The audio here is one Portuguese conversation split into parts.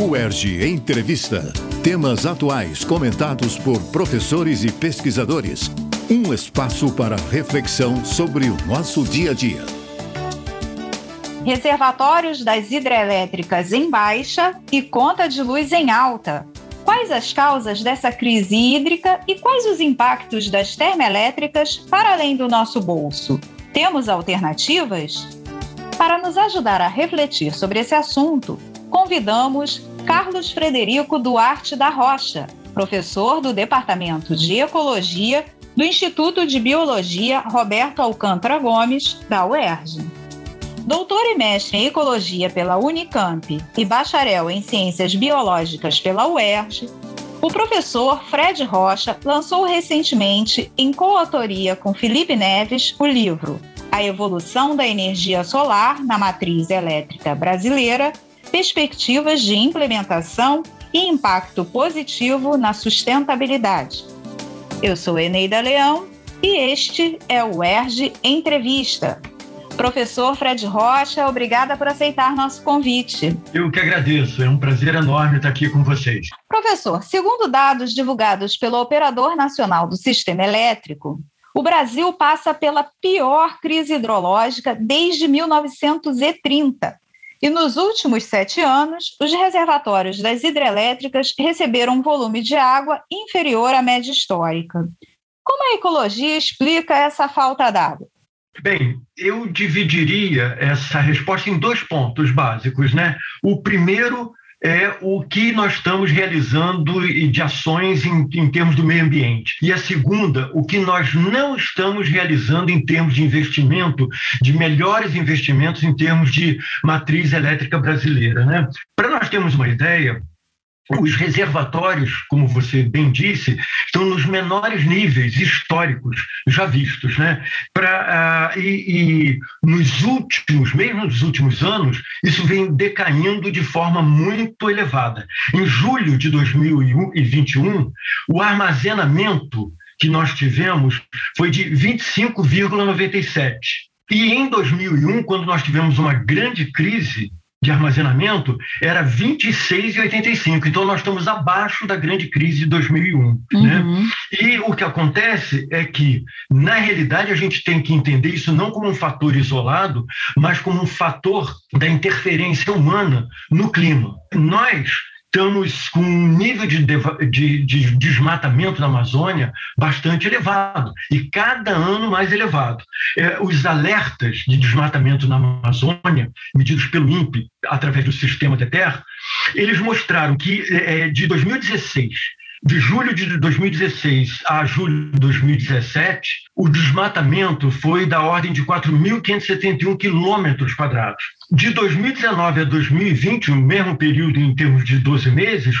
UERJ Entrevista. Temas atuais comentados por professores e pesquisadores. Um espaço para reflexão sobre o nosso dia a dia. Reservatórios das hidrelétricas em baixa e conta de luz em alta. Quais as causas dessa crise hídrica e quais os impactos das termoelétricas para além do nosso bolso? Temos alternativas? Para nos ajudar a refletir sobre esse assunto, convidamos Carlos Frederico Duarte da Rocha, professor do Departamento de Ecologia do Instituto de Biologia Roberto Alcântara Gomes, da UERJ. Doutor e mestre em Ecologia pela Unicamp e bacharel em Ciências Biológicas pela UERJ, o professor Fred Rocha lançou recentemente, em coautoria com Felipe Neves, o livro A Evolução da Energia Solar na Matriz Elétrica Brasileira perspectivas de implementação e impacto positivo na sustentabilidade. Eu sou Eneida Leão e este é o ERG Entrevista. Professor Fred Rocha, obrigada por aceitar nosso convite. Eu que agradeço, é um prazer enorme estar aqui com vocês. Professor, segundo dados divulgados pelo Operador Nacional do Sistema Elétrico, o Brasil passa pela pior crise hidrológica desde 1930 e nos últimos sete anos, os reservatórios das hidrelétricas receberam um volume de água inferior à média histórica. Como a ecologia explica essa falta d'água? Bem, eu dividiria essa resposta em dois pontos básicos, né? O primeiro é o que nós estamos realizando de ações em, em, termos do meio ambiente. E a segunda, o que nós não estamos realizando em termos de investimento, de melhores investimentos em termos de matriz elétrica brasileira. Né? Para nós termos uma ideia, os reservatórios, como você bem disse, estão nos menores níveis históricos já vistos, né? Pra, uh, e, e, nos últimos, mesmo nos últimos anos, isso vem decaindo de forma muito elevada. Em julho de 2021, o armazenamento que nós tivemos foi de 25,97. E em 2001, quando nós tivemos uma grande crise de armazenamento era 26,85. Então, nós estamos abaixo da grande crise de 2001. Né? Uhum. Né? E o que acontece é que, na realidade, a gente tem que entender isso não como um fator isolado, mas como um fator da interferência humana no clima. Nós estamos com um nível de, de, de, desmatamento na Amazônia bastante elevado e cada ano mais elevado. É, os alertas de desmatamento na Amazônia, medidos pelo INPE através do sistema de terra, eles mostraram que é, de 2016 de julho de 2016 a julho de 2017, o desmatamento foi da ordem de 4.571 quilômetros quadrados. De 2019 a 2020, o mesmo período em termos de 12 meses,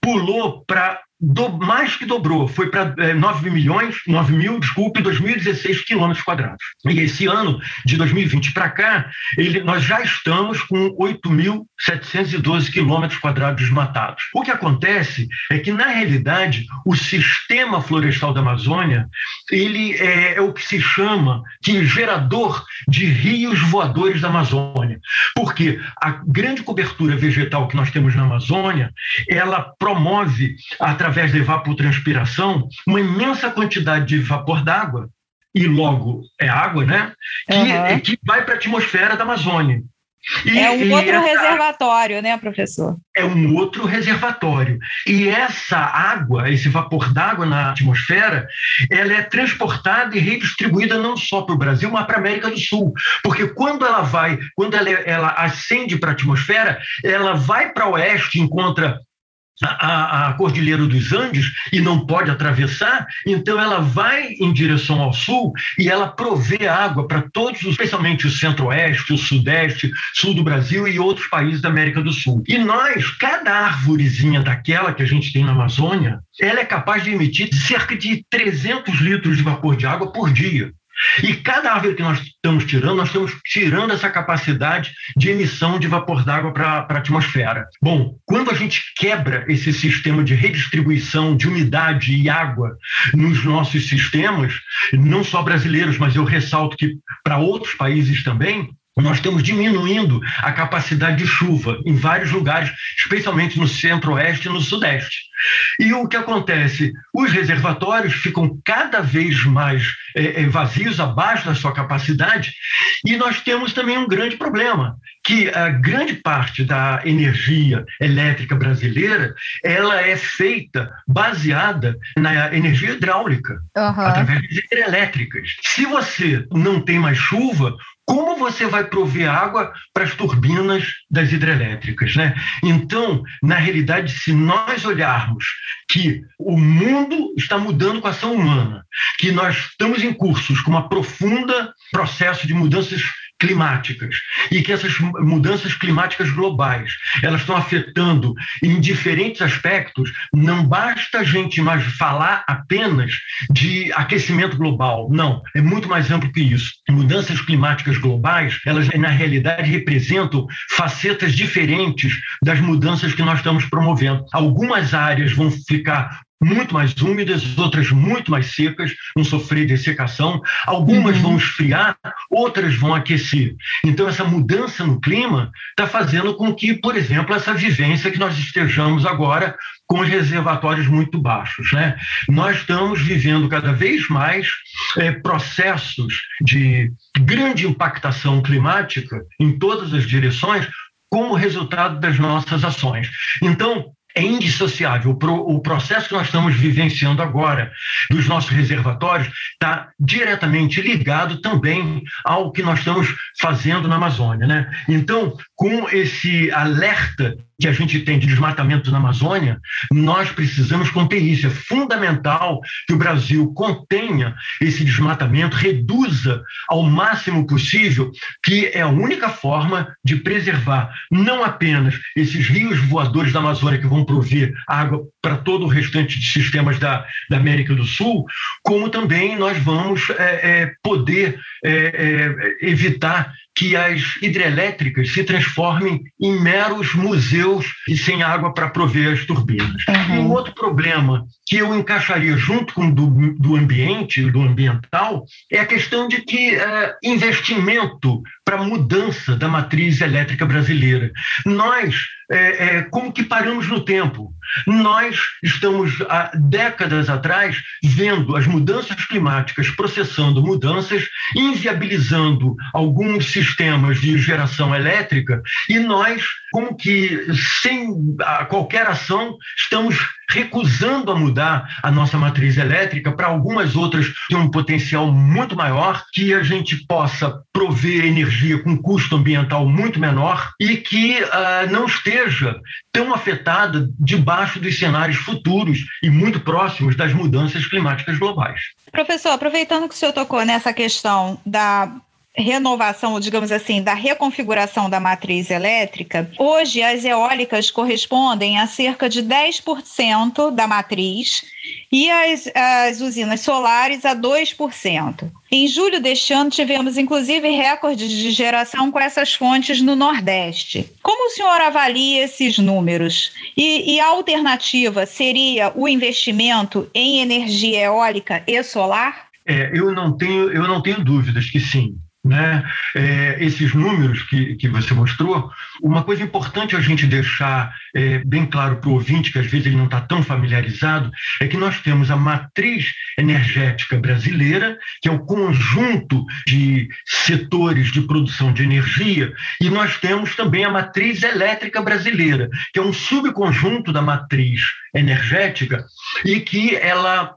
pulou para do, mais que dobrou, foi para é, 9 milhões, 9 mil, desculpe, 2016 quilômetros quadrados. E esse ano, de 2020 para cá, ele, nós já estamos com 8.712 quilômetros quadrados desmatados. O que acontece é que, na realidade, o sistema florestal da Amazônia, ele é, é o que se chama de gerador de rios voadores da Amazônia. Porque a grande cobertura vegetal que nós temos na Amazônia, ela promove, através através da evapotranspiração, uma imensa quantidade de vapor d'água, e logo é água, né? Que, uhum. que vai para a atmosfera da Amazônia. E, é um outro essa, reservatório, né, professor? É um outro reservatório. E essa água, esse vapor d'água na atmosfera, ela é transportada e redistribuída não só para o Brasil, mas para a América do Sul. Porque quando ela vai, quando ela, ela ascende para a atmosfera, ela vai para o oeste, encontra a, a, Cordilheira dos Andes e não pode atravessar, então ela vai em direção ao sul e ela provê água para todos, especialmente o centro-oeste, o sudeste, sul do Brasil e outros países da América do Sul. E nós, cada árvorezinha daquela que a gente tem na Amazônia, ela é capaz de emitir cerca de 300 litros de vapor de água por dia. E cada árvore que nós estamos tirando, nós estamos tirando essa capacidade de emissão de vapor d'água para a atmosfera. Bom, quando a gente quebra esse sistema de redistribuição de umidade e água nos nossos sistemas, não só brasileiros, mas eu ressalto que para outros países também, nós estamos diminuindo a capacidade de chuva em vários lugares, especialmente no centro-oeste e no sudeste. E o que acontece? Os reservatórios ficam cada vez mais é, vazios, abaixo da sua capacidade, e nós temos também um grande problema, que a grande parte da energia elétrica brasileira ela é feita baseada na energia hidráulica, uhum. através de hidrelétricas. Se você não tem mais chuva, como você vai prover água para as turbinas das hidrelétricas, né? Então, na realidade, se nós olharmos que o mundo está mudando com a ação humana, que nós estamos em cursos com uma profunda processo de mudanças climáticas e que essas mudanças climáticas globais elas estão afetando em diferentes aspectos não basta a gente mais falar apenas de aquecimento global não é muito mais amplo que isso. Mudanças climáticas globais elas na realidade representam facetas diferentes das mudanças que nós estamos promovendo. Algumas áreas vão ficar muito mais úmidas, outras muito mais secas, vão sofrer dessecação, algumas uhum. vão esfriar, outras vão aquecer. Então, essa mudança no clima está fazendo com que, por exemplo, essa vivência que nós estejamos agora com os reservatórios muito baixos. Né? Nós estamos vivendo cada vez mais é, processos de grande impactação climática em todas as direções como resultado das nossas ações. Então, é indissociável. O processo que nós estamos vivenciando agora dos nossos reservatórios está diretamente ligado também ao que nós estamos fazendo na Amazônia. Né? Então, com esse alerta que a gente tem de desmatamento na Amazônia, nós precisamos conter isso. É fundamental que o Brasil contenha esse desmatamento, reduza ao máximo possível, que é a única forma de preservar não apenas esses rios voadores da Amazônia que vão prover água para todo o restante de sistemas da, da América do Sul, como também nós vamos é, é, poder é, é evitar que as hidrelétricas se transformem em meros museus e sem água para prover as turbinas. Uhum. Um outro problema que eu encaixaria junto com o do, do ambiente, do ambiental, é a questão de que é, investimento para mudança da matriz elétrica brasileira. Nós, é, é, como que paramos no tempo? Nós estamos há décadas atrás vendo as mudanças climáticas processando mudanças, inviabilizando alguns sistemas de geração elétrica, e nós, como que sem qualquer ação, estamos recusando a mudar a nossa matriz elétrica para algumas outras que um potencial muito maior, que a gente possa prover energia com custo ambiental muito menor e que uh, não esteja tão afetada debaixo dos cenários futuros e muito próximos das mudanças climáticas globais. Professor, aproveitando que o senhor tocou nessa questão da renovação, digamos assim, da reconfiguração da matriz elétrica, hoje as eólicas correspondem a cerca de 10% da matriz e as, as usinas solares a 2%. Em julho deste ano, tivemos inclusive recordes de geração com essas fontes no Nordeste. Como o senhor avalia esses números? E, e a alternativa seria o investimento em energia eólica e solar? É, eu não tenho, eu não tenho dúvidas que sim. Né? É, esses números que, que você mostrou, uma coisa importante a gente deixar é, bem claro para o ouvinte, que às vezes ele não está tão familiarizado, é que nós temos a matriz energética brasileira, que é o conjunto de setores de produção de energia, e nós temos também a matriz elétrica brasileira, que é um subconjunto da matriz energética e que ela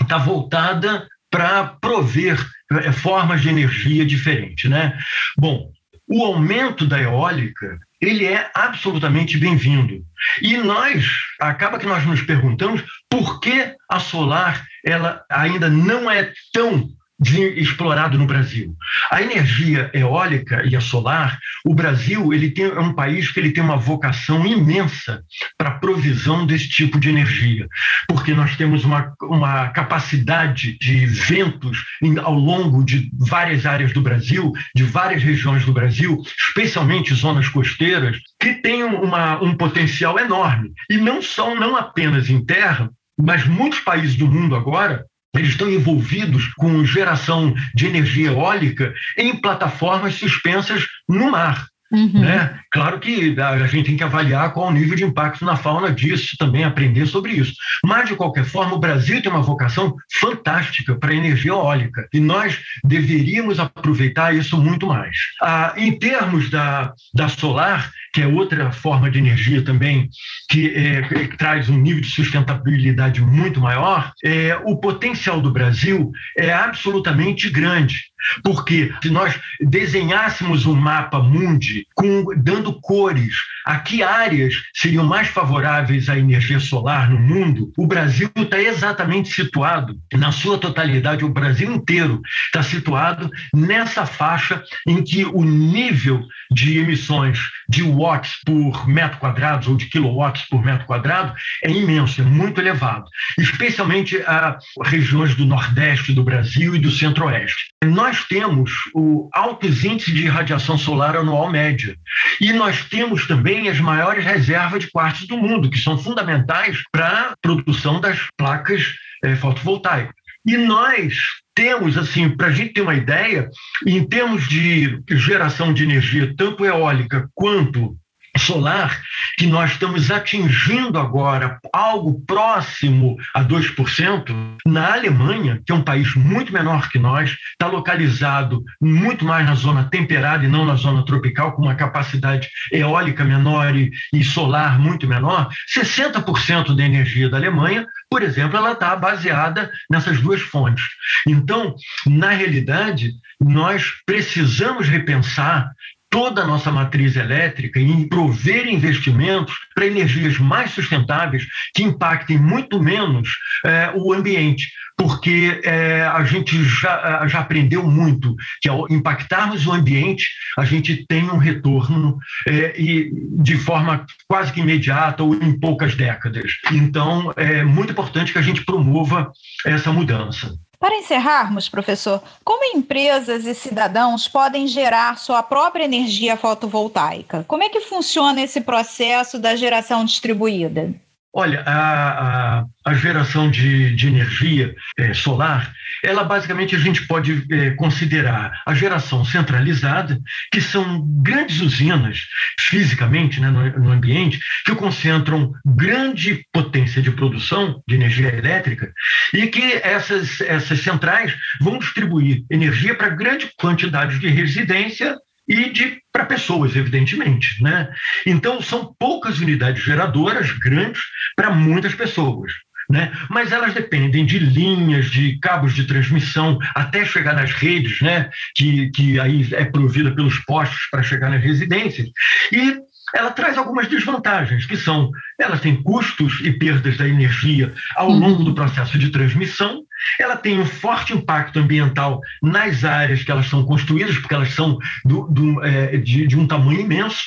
está voltada para prover é, formas de energia diferentes, né? Bom, o aumento da eólica ele é absolutamente bem-vindo. E nós, acaba que nós nos perguntamos por que a solar ela ainda não é tão explorado no Brasil. A energia eólica e a solar, o Brasil ele tem, é um país que ele tem uma vocação imensa para a provisão desse tipo de energia, porque nós temos uma, uma capacidade de ventos em, ao longo de várias áreas do Brasil, de várias regiões do Brasil, especialmente zonas costeiras, que têm uma, um potencial enorme. E não só, não apenas em terra, mas muitos países do mundo agora eles estão envolvidos com geração de energia eólica em plataformas suspensas no mar. Uhum. Né? Claro que a gente tem que avaliar qual o nível de impacto na fauna disso, também aprender sobre isso. Mas, de qualquer forma, o Brasil tem uma vocação fantástica para a energia eólica e nós deveríamos aproveitar isso muito mais. Ah, em termos da, da solar, que é outra forma de energia também que, é, que traz um nível de sustentabilidade muito maior, é, o potencial do Brasil é absolutamente grande. Porque se nós desenhássemos um mapa mundi com, dando cores a que áreas seriam mais favoráveis à energia solar no mundo, o Brasil está exatamente situado, na sua totalidade, o Brasil inteiro está situado nessa faixa em que o nível de emissões de watts por metro quadrado ou de kilowatts por metro quadrado é imenso, é muito elevado, especialmente a regiões do Nordeste do Brasil e do Centro-Oeste. Nós temos o altos índices de radiação solar anual média e nós temos também as maiores reservas de quartos do mundo, que são fundamentais para a produção das placas é, fotovoltaicas. E nós temos, assim, para a gente ter uma ideia, em termos de geração de energia, tanto eólica quanto solar, que nós estamos atingindo agora algo próximo a 2%, na Alemanha, que é um país muito menor que nós, está localizado muito mais na zona temperada e não na zona tropical, com uma capacidade eólica menor e, e solar muito menor, 60% da energia da Alemanha, por exemplo, ela está baseada nessas duas fontes. Então, na realidade, nós precisamos repensar toda a nossa matriz elétrica e prover investimentos para energias mais sustentáveis que impactem muito menos é, o ambiente. Porque é, a gente já, já aprendeu muito que ao impactarmos o ambiente, a gente tem um retorno é, e de forma quase que imediata ou em poucas décadas. Então, é muito importante que a gente promova essa mudança. Para encerrarmos, professor, como empresas e cidadãos podem gerar sua própria energia fotovoltaica? Como é que funciona esse processo da geração distribuída? Olha, a, a, a geração de, de energia é, solar, ela basicamente a gente pode é, considerar a geração centralizada, que são grandes usinas, fisicamente, né, no, no, ambiente, que concentram grande potência de produção de energia elétrica e que essas, essas centrais vão distribuir energia para grande quantidade de residência e de para pessoas, evidentemente, né? Então são poucas unidades geradoras grandes para muitas pessoas. Né? Mas elas dependem de linhas, de cabos de transmissão, até chegar nas redes, né? que, que aí é provida pelos postos para chegar nas residências. E ela traz algumas desvantagens, que são, ela tem custos e perdas da energia ao uhum. longo do processo de transmissão, ela tem um forte impacto ambiental nas áreas que elas são construídas, porque elas são do, do, é, de, de um tamanho imenso,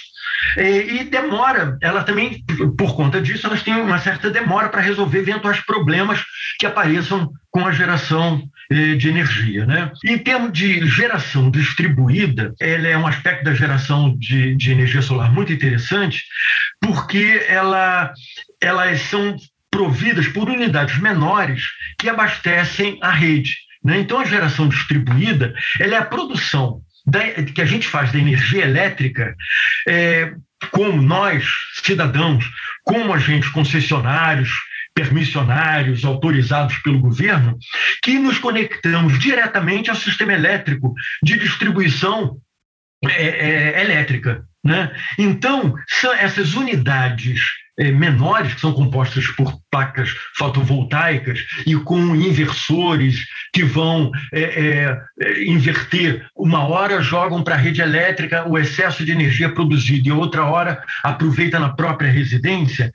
é, e demora, ela também, por conta disso, elas têm uma certa demora para resolver eventuais problemas que apareçam com a geração eh, de energia. Né? Em termos de geração distribuída, ela é um aspecto da geração de, de energia solar muito interessante, porque ela, elas são providas por unidades menores que abastecem a rede. Né? Então, a geração distribuída ela é a produção da, que a gente faz da energia elétrica, é, como nós, cidadãos, como agentes concessionários, permissionários autorizados pelo governo, que nos conectamos diretamente ao sistema elétrico de distribuição é, é, elétrica. Né? Então, são essas unidades é, menores, que são compostas por placas fotovoltaicas e com inversores que vão é, é, é inverter. Uma hora jogam para a rede elétrica o excesso de energia produzido e outra hora aproveita na própria residência.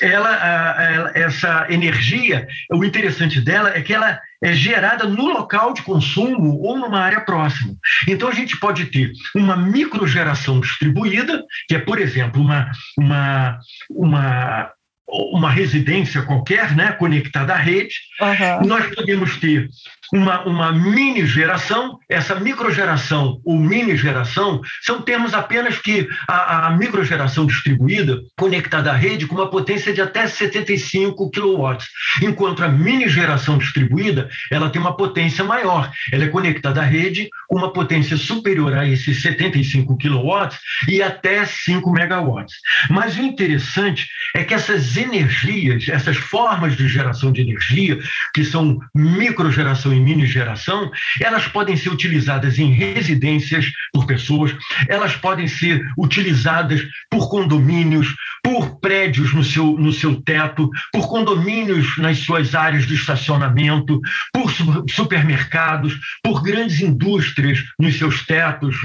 Ela, a, a, essa energia, o interessante dela é que ela é gerada no local de consumo ou numa área próxima. Então a gente pode ter uma microgeração distribuída, que é, por exemplo, uma, uma, uma uma residência qualquer, né, conectada à rede. Uhum. Nós podemos ter uma, uma mini geração, essa microgeração ou mini geração são termos apenas que a, a microgeração distribuída conectada à rede com uma potência de até 75 kW, enquanto a mini geração distribuída ela tem uma potência maior, ela é conectada à rede com uma potência superior a esses 75 kW e até 5 MW. Mas o interessante é que essas energias, essas formas de geração de energia, que são microgeração e mini geração, elas podem ser utilizadas em residências por pessoas, elas podem ser utilizadas por condomínios, por prédios no seu, no seu teto, por condomínios nas suas áreas de estacionamento, por supermercados, por grandes indústrias nos seus tetos,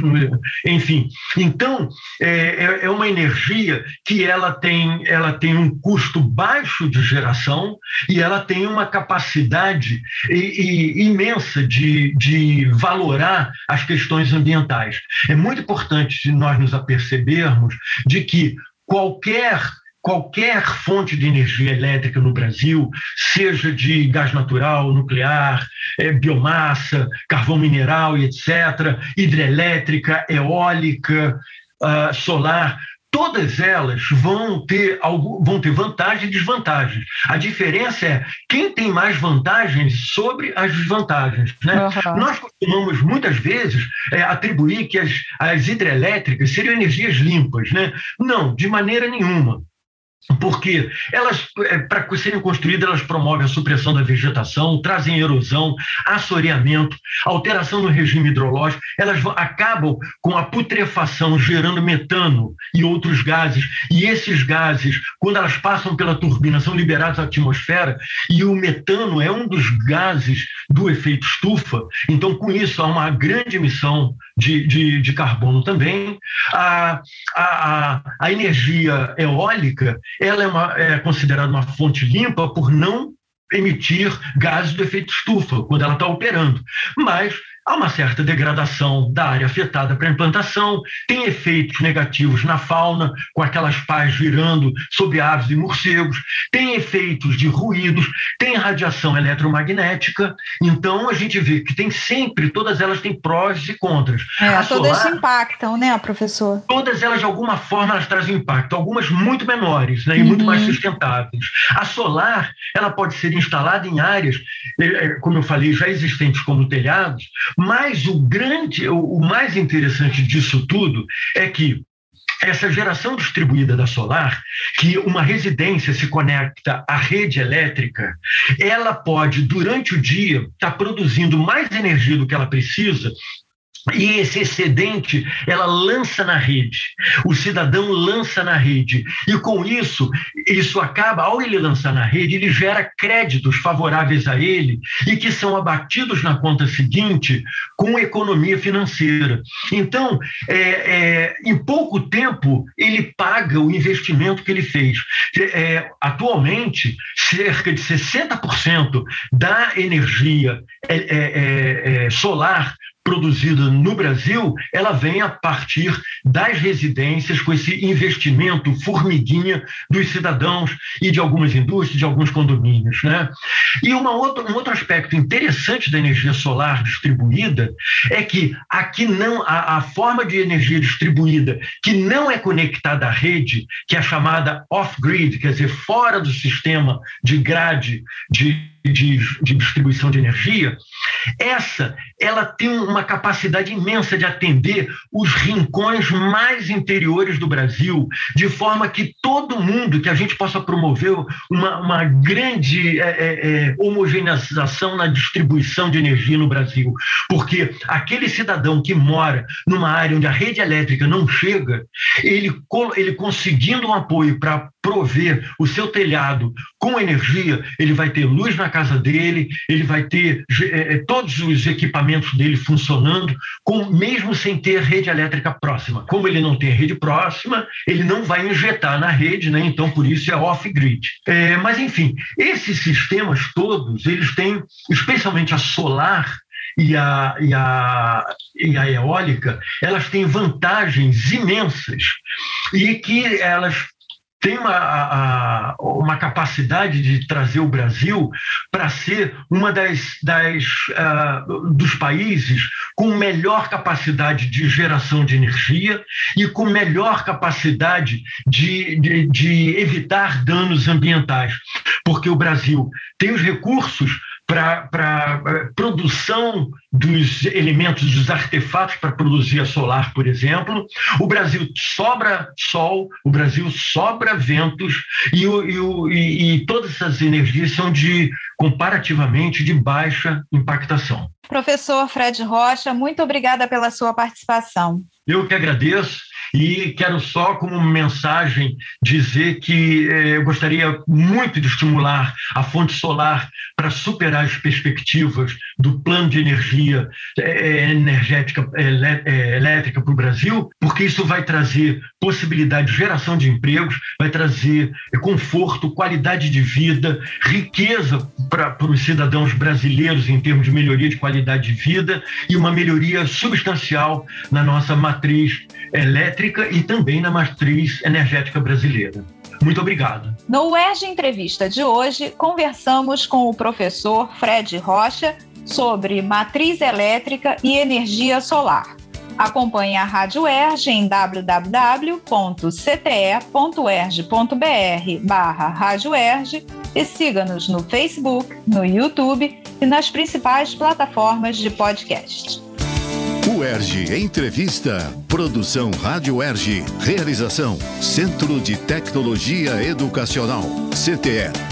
enfim. Então, é, é, é uma energia que ela tem, ela tem um custo baixo de geração e ela tem uma capacidade e, e imensa de, de valorar as questões ambientais. É muito importante nós nos apercebermos de que qualquer qualquer fonte de energia elétrica no Brasil, seja de gás natural, nuclear, é, biomassa, carvão mineral etc., hidrelétrica, eólica, uh, solar, todas elas vão ter, vão ter vantagens e desvantagens. A diferença é quem tem mais vantagens sobre as desvantagens. Né? Uhum. Nós costumamos, muitas vezes, é, atribuir que as, as hidrelétricas seriam energias limpas. Né? Não, de maneira nenhuma porque elas, é, para serem construídas, elas promovem a supressão da vegetação, trazem erosão, assoreamento, alteração no regime hidrológico, elas acabam com a putrefação, gerando metano e outros gases, e esses gases, quando elas passam pela turbina, são liberados à atmosfera, e o metano é um dos gases do efeito estufa, então com isso há uma grande emissão de, de, de carbono também. A, a, a energia eólica ela é, uma, é considerada uma fonte limpa por não emitir gases do efeito estufa quando ela está operando. Mas há uma certa degradação da área afetada para a implantação, tem efeitos negativos na fauna, com aquelas pás virando sobre aves e morcegos, tem efeitos de ruídos, tem radiação eletromagnética. Então, a gente vê que tem sempre, todas elas têm prós e contras. É, todas solar, impactam, né, professor? Todas elas, de alguma forma, elas trazem impacto, algumas muito menores né, e uhum. muito mais sustentáveis. A solar, ela pode ser instalada em áreas, eh, eh, como eu falei, já existentes como telhados, mas o grande, o mais interessante disso tudo é que essa geração distribuída da solar, que uma residência se conecta à rede elétrica, ela pode, durante o dia, estar tá produzindo mais energia do que ela precisa e esse excedente ela lança na rede, o cidadão lança na rede, e com isso, isso acaba, ao ele lançar na rede, ele gera créditos favoráveis a ele e que são abatidos na conta seguinte com economia financeira. Então, é, é, em pouco tempo, ele paga o investimento que ele fez. É, atualmente, cerca de 60% da energia é, é, é, solar produzida no Brasil, ela vem a partir das residências, com esse investimento formiguinha dos cidadãos e de algumas indústrias, de alguns condomínios. Né? E uma outra, um outro aspecto interessante da energia solar distribuída é que aqui não a, a forma de energia distribuída que não é conectada à rede, que é chamada off-grid, quer dizer, fora do sistema de grade de de, de, distribuição de energia, essa ela tem uma capacidade imensa de atender os rincões mais interiores do Brasil, de forma que todo mundo, que a gente possa promover uma, uma grande é, é, é homogeneização na distribuição de energia no Brasil, porque aquele cidadão que mora numa área onde a rede elétrica não chega, ele, ele conseguindo um apoio para prover o seu telhado com energia, ele vai ter luz na casa dele, ele vai ter é, todos os equipamentos dele funcionando, com, mesmo sem ter rede elétrica próxima. Como ele não tem rede próxima, ele não vai injetar na rede, né? então por isso é off-grid. É, mas, enfim, esses sistemas todos, eles têm, especialmente a solar, e a, e, a, e a eólica, elas têm vantagens imensas e que elas tem uma, a, uma capacidade de trazer o Brasil para ser uma das, das uh, dos países com melhor capacidade de geração de energia e com melhor capacidade de, de, de evitar danos ambientais, porque o Brasil tem os recursos para a produção dos elementos, dos artefatos para produzir a solar, por exemplo. O Brasil sobra sol, o Brasil sobra ventos e, o, e, e todas essas energias são de comparativamente de baixa impactação. Professor Fred Rocha, muito obrigada pela sua participação. Eu que agradeço. E quero só, como mensagem, dizer que eh, eu gostaria muito de estimular a fonte solar para superar as perspectivas do plano de energia eh, energética eh, elétrica para o Brasil, porque isso vai trazer possibilidade de geração de empregos, vai trazer conforto, qualidade de vida, riqueza para, os cidadãos brasileiros em termos de melhoria de qualidade de vida e uma melhoria substancial na nossa matriz elétrica e também na matriz energética brasileira. Muito obrigado. No UERJ Entrevista de hoje, conversamos com o professor Fred Rocha sobre matriz elétrica e energia solar. Acompanhe a Rádio UERJ em www.cte.erj.br barra Rádio UERJ e siga-nos no Facebook, no YouTube e nas principais plataformas de podcast. UERJ Entrevista. Produção Rádio UERJ. Realização Centro de Tecnologia Educacional. CTE